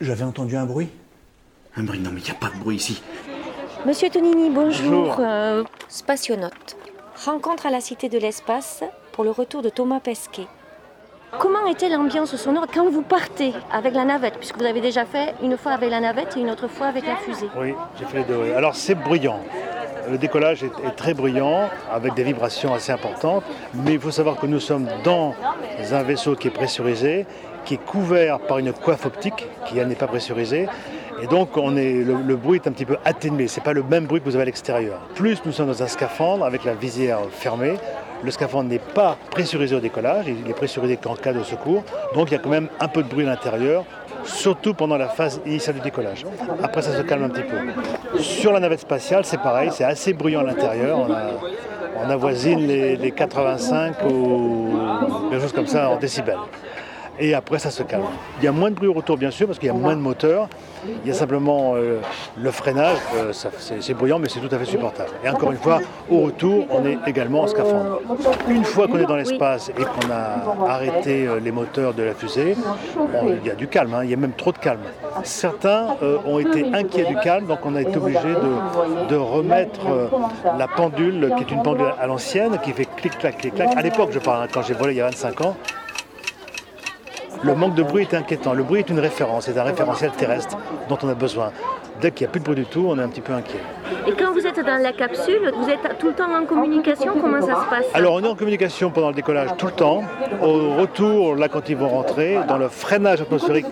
J'avais entendu un bruit. Un bruit Non, mais il n'y a pas de bruit ici. Monsieur Tonini, bonjour. Bonjour. Euh, spationaute. Rencontre à la Cité de l'Espace pour le retour de Thomas Pesquet. Comment était l'ambiance sonore quand vous partez avec la navette Puisque vous avez déjà fait une fois avec la navette et une autre fois avec la fusée? Oui, j'ai fait les deux. oui. Alors c'est bruyant. Le décollage est, est très bruyant, avec des vibrations assez importantes, mais il faut savoir que nous sommes dans un vaisseau qui est pressurisé, qui est couvert par une coiffe optique, qui n'est pas pressurisée, et donc on est, le, bruit est un petit peu atténué, ce n'est pas le même bruit que vous avez à l'extérieur. Plus nous sommes dans un scaphandre avec la visière fermée, le scaphandre n'est pas pressurisé au décollage, il est pressurisé qu'en cas de secours, donc il y a quand même un peu de bruit à l'intérieur, surtout pendant la phase initiale du décollage. Après ça se calme un petit peu. Sur la navette spatiale, c'est pareil, c'est assez bruyant à l'intérieur, on, avoisine les, les 85 ou quelque chose comme ça en décibels. Et après, ça se calme. Il y a moins de bruit au retour, bien sûr, parce qu'il y a moins de moteurs. Il y a simplement euh, le freinage, euh, c'est bruyant, mais c'est tout à fait supportable. Et encore une fois, au retour, on est également en scaphandre. Une fois qu'on est dans l'espace et qu'on a arrêté euh, les moteurs de la fusée, il y a du calme, hein, il y a même trop de calme. Certains ont été inquiets du calme, donc on a été obligé de, remettre la pendule, qui est une pendule à l'ancienne, qui fait clic-clac, clic-clac. À l'époque, je parle, hein, quand j'ai volé il y a 25 ans, le manque de bruit est inquiétant. Le bruit est une référence, c'est un référentiel terrestre dont on a besoin. Dès qu'il n'y a plus de bruit du tout, on est un petit peu inquiet. Et quand vous êtes dans la capsule, vous êtes tout le temps en communication Comment ça se passe Alors on est en communication pendant le décollage tout le temps. Au retour, là quand ils vont rentrer, dans le freinage atmosphérique,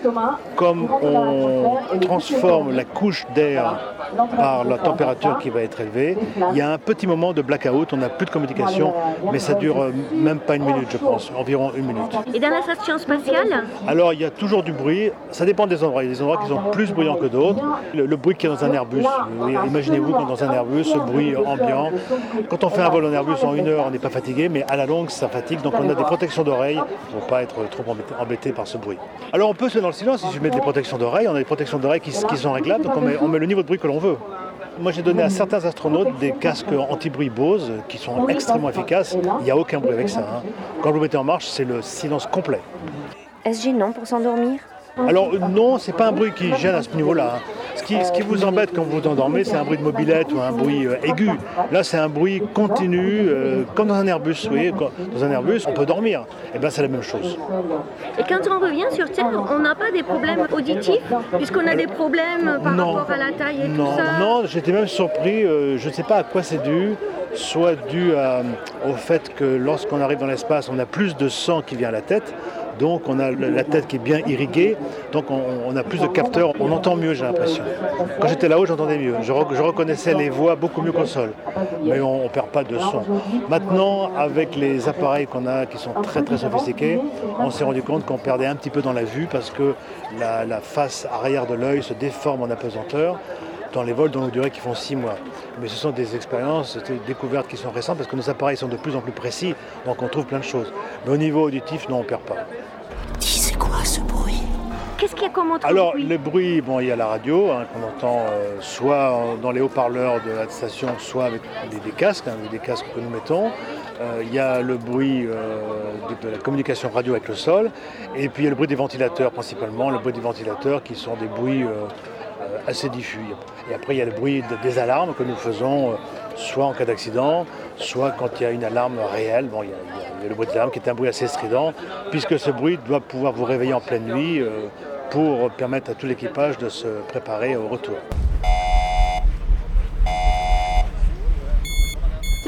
comme on transforme la couche d'air par la température qui va être élevée, il y a un petit moment de blackout, on n'a plus de communication, mais ça dure euh, même pas une minute je pense, environ une minute. Et dans la station spatiale Alors il y a toujours du bruit, ça dépend des endroits. Il y a des endroits qui sont plus bruyants que d'autres. Le, le bruit qu'il y a dans un Airbus, imaginez-vous dans un Airbus, ce bruit ambiant. Quand on fait un vol en Airbus en une heure, on n'est pas fatigué, mais à la longue ça fatigue. Donc on a des protections d'oreilles pour ne pas être trop embêté, par ce bruit. Alors on peut se mettre dans le silence si je mets des protections d'oreilles. On a des protections d'oreilles qui, qui sont réglables, donc on met, on met le niveau de bruit que l'on veut. Moi j'ai donné à certains astronautes des casques anti-bruit Bose qui sont extrêmement efficaces. Il n'y a aucun bruit avec ça. hein. Quand vous mettez en marche, c'est le silence complet. Est-ce gênant pour s'endormir? Alors non, c'est pas un bruit qui gêne à ce niveau-là. hein. Ce qui, ce qui vous embête quand vous vous endormez, c'est un bruit de mobilette ou un bruit euh, aigu. Là, c'est un bruit continu, euh, comme dans un Airbus. Vous voyez, quand- dans un Airbus, on peut dormir. Et bien, c'est la même chose. Et quand on revient sur Terre, on n'a pas des problèmes auditifs Puisqu'on a des problèmes par Non. rapport à la taille et Non, tout ça non, j'étais même surpris. euh, je ne sais pas à quoi c'est dû. Soit dû à- au fait que lorsqu'on arrive dans l'espace, on a plus de sang qui vient à la tête. Donc on a la tête qui est bien irriguée, donc on, a plus de capteurs, on entend mieux j'ai l'impression. Quand j'étais là-haut j'entendais mieux, je, rec- je reconnaissais les voix beaucoup mieux qu'au sol, mais on ne perd pas de son. Maintenant avec les appareils qu'on a qui sont très très sophistiqués, on s'est rendu compte qu'on perdait un petit peu dans la vue parce que la face arrière de l'œil se déforme en apesanteur dans les vols de longue durée qui font 6 mois. Mais ce sont des expériences, des découvertes qui sont récentes parce que nos appareils sont de plus en plus précis, donc on trouve plein de choses. Mais au niveau auditif, non, on ne perd pas. Dis, c'est quoi ce bruit? Qu'est-ce qu'il y a comme autre Alors, bruit? le bruit, bon, il y a la radio hein, qu'on entend euh, soit dans les haut-parleurs de la station, soit avec des, des casques, hein, des casques que nous mettons. Euh, il y a le bruit euh, de, de la communication radio avec le sol. Et puis il y a le bruit des ventilateurs principalement, le bruit des ventilateurs qui sont des bruits assez diffus. Et après, il y a le bruit de- des alarmes que nous faisons, euh, soit en cas d'accident, soit quand il y a une alarme réelle. Bon, il y a, il y le bruit de l'alarme qui est un bruit assez strident, puisque ce bruit doit pouvoir vous réveiller en pleine nuit euh, pour permettre à tout l'équipage de se préparer au retour.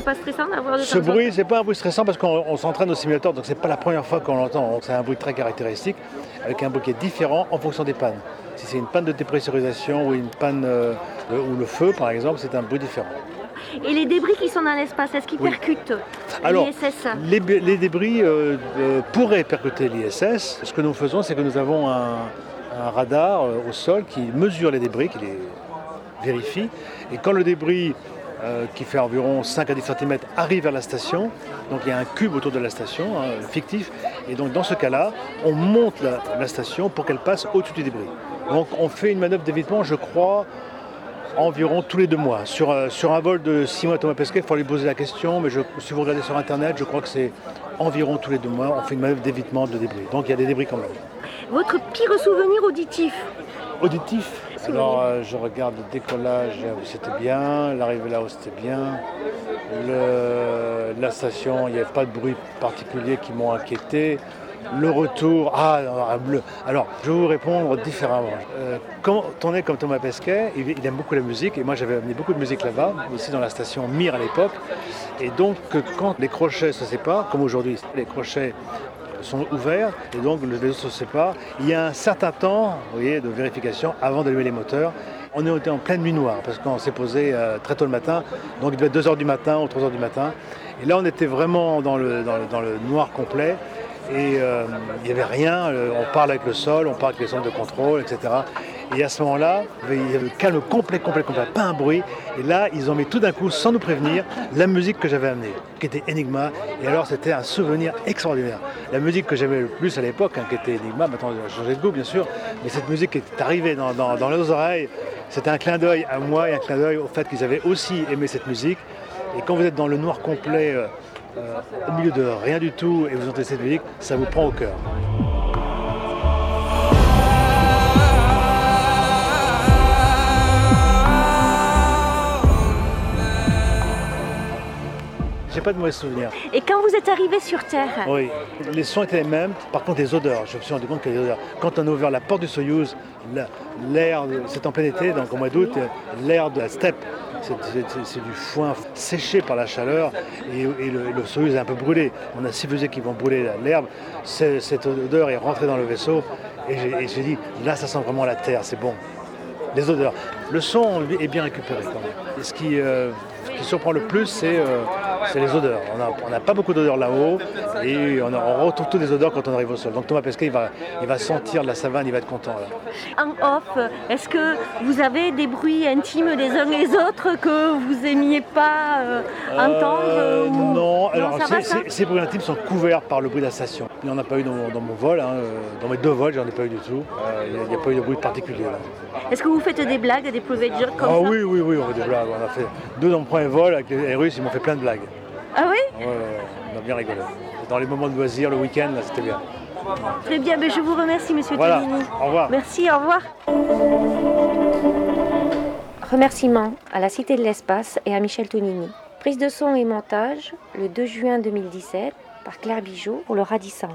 Pas stressant d'avoir Ce bruit, c'est pas un bruit stressant parce qu'on on s'entraîne au simulateur, donc c'est pas la première fois qu'on l'entend. C'est un bruit très caractéristique, avec un bruit qui est différent en fonction des pannes. Si c'est une panne de dépressurisation ou une panne euh, de- ou le feu, par exemple, c'est un bruit différent. Et les débris qui sont dans l'espace, est-ce qu'ils Oui. percutent Alors, l'ISS les, débris euh, euh, pourraient percuter l'ISS. Ce que nous faisons, c'est que nous avons un, un radar euh, au sol qui mesure les débris, qui les vérifie. Et quand le débris, euh, qui fait environ 5 à 10 cm, arrive vers la station, donc il y a un cube autour de la station, hein, fictif, et donc dans ce cas-là, on monte la, station pour qu'elle passe au-dessus du débris. Donc on fait une manœuvre d'évitement, je crois, environ tous les deux mois. Sur, euh, sur un vol de 6 mois Thomas Pesquet, il faut lui poser la question, mais si vous regardez sur Internet, je crois que c'est environ tous les deux mois, on fait une manœuvre d'évitement de débris. Donc il y a des débris quand même. Votre pire souvenir auditif auditif. Alors euh, je regarde le décollage, euh, c'était bien, l'arrivée là-haut c'était bien. Le- la station, il n'y avait pas de bruit particulier qui m'ont inquiété. Le retour, ah, un bleu. Alors, je vais vous répondre différemment. Euh, quand on est comme Thomas Pesquet, il, il aime beaucoup la musique, et moi j'avais amené beaucoup de musique là-bas, aussi dans la station Mire à l'époque. Et donc, quand les crochets se séparent, comme aujourd'hui, les crochets sont ouverts, et donc le vaisseau se sépare, il y a un certain temps voyez, de vérification avant d'allumer les moteurs. On était en pleine nuit noire, parce qu'on s'est posé euh, très tôt le matin, donc il devait être 2h du matin ou 3h du matin. Et là, on était vraiment dans le, dans le, dans le noir complet. Et euh, il n'y avait rien, euh, on parle avec le sol, on parle avec les centres de contrôle, etc. Et à ce moment-là, il y avait le calme complet, complet, complet, pas un bruit. Et là, ils ont mis tout d'un coup, sans nous prévenir, la musique que j'avais amenée, qui était Enigma. Et alors, c'était un souvenir extraordinaire. La musique que j'aimais le plus à l'époque, hein, qui était Enigma, maintenant, j'ai changé de goût, bien sûr, mais cette musique qui est arrivée dans, dans, oreilles, c'était un clin d'œil à moi et un clin d'œil au fait qu'ils avaient aussi aimé cette musique. Et quand vous êtes dans le noir complet, euh, euh, au milieu de rien du tout, et vous entendez cette musique, ça vous prend au cœur. Pas de mauvais souvenirs. Et quand vous êtes arrivé sur Terre, Oui, les sons étaient les mêmes, par contre les odeurs, je me suis rendu compte qu'il y a des odeurs. Quand on a ouvert la porte du Soyouz, la- l'air, c'est en plein été, donc au mois d'août, l'air de la steppe, c'est- du foin séché par la chaleur et, et le, le Soyouz est un peu brûlé. On a six fusées qui vont brûler l'herbe, cette odeur est rentrée dans le vaisseau et j'ai dit, là ça sent vraiment la terre, c'est bon. Les odeurs. Le son est bien récupéré quand même. Et ce qui, euh, ce qui surprend le plus, c'est euh, c'est les odeurs. On n'a pas beaucoup d'odeurs là-haut et on, on retrouve toutes les odeurs quand on arrive au sol. Donc Thomas Pesquet, il va, il va sentir la savane, il va être content. Là. en off, est-ce que vous avez des bruits intimes les uns les autres que vous aimiez pas euh, entendre Euh, ou- non, alors ça ces- va, bruits intimes sont couverts par le bruit de la station. Il n'y en a pas eu dans mon, dans mon vol, hein, euh, dans mes deux vols, j'en ai pas eu du tout. Euh, Il n'y a, pas eu de bruit particulier. Est-ce que vous faites des blagues, des private jokes comme Ah ça oui, oui, oui, on fait des blagues. On a fait deux dans mon premier vol avec les, les Russes, ils m'ont fait plein de blagues. Ah oui Ouais, ouais, on a bien rigolé. Dans les moments de loisirs, le week-end, là, c'était bien. Très bien, mais je vous remercie, monsieur Voilà, Tonini. au revoir. Merci, au revoir. Remerciements à la Cité de l'Espace et à Michel Tonini. Prise de son et montage le 2 juin 2017 par Claire Bijot pour le Radisson.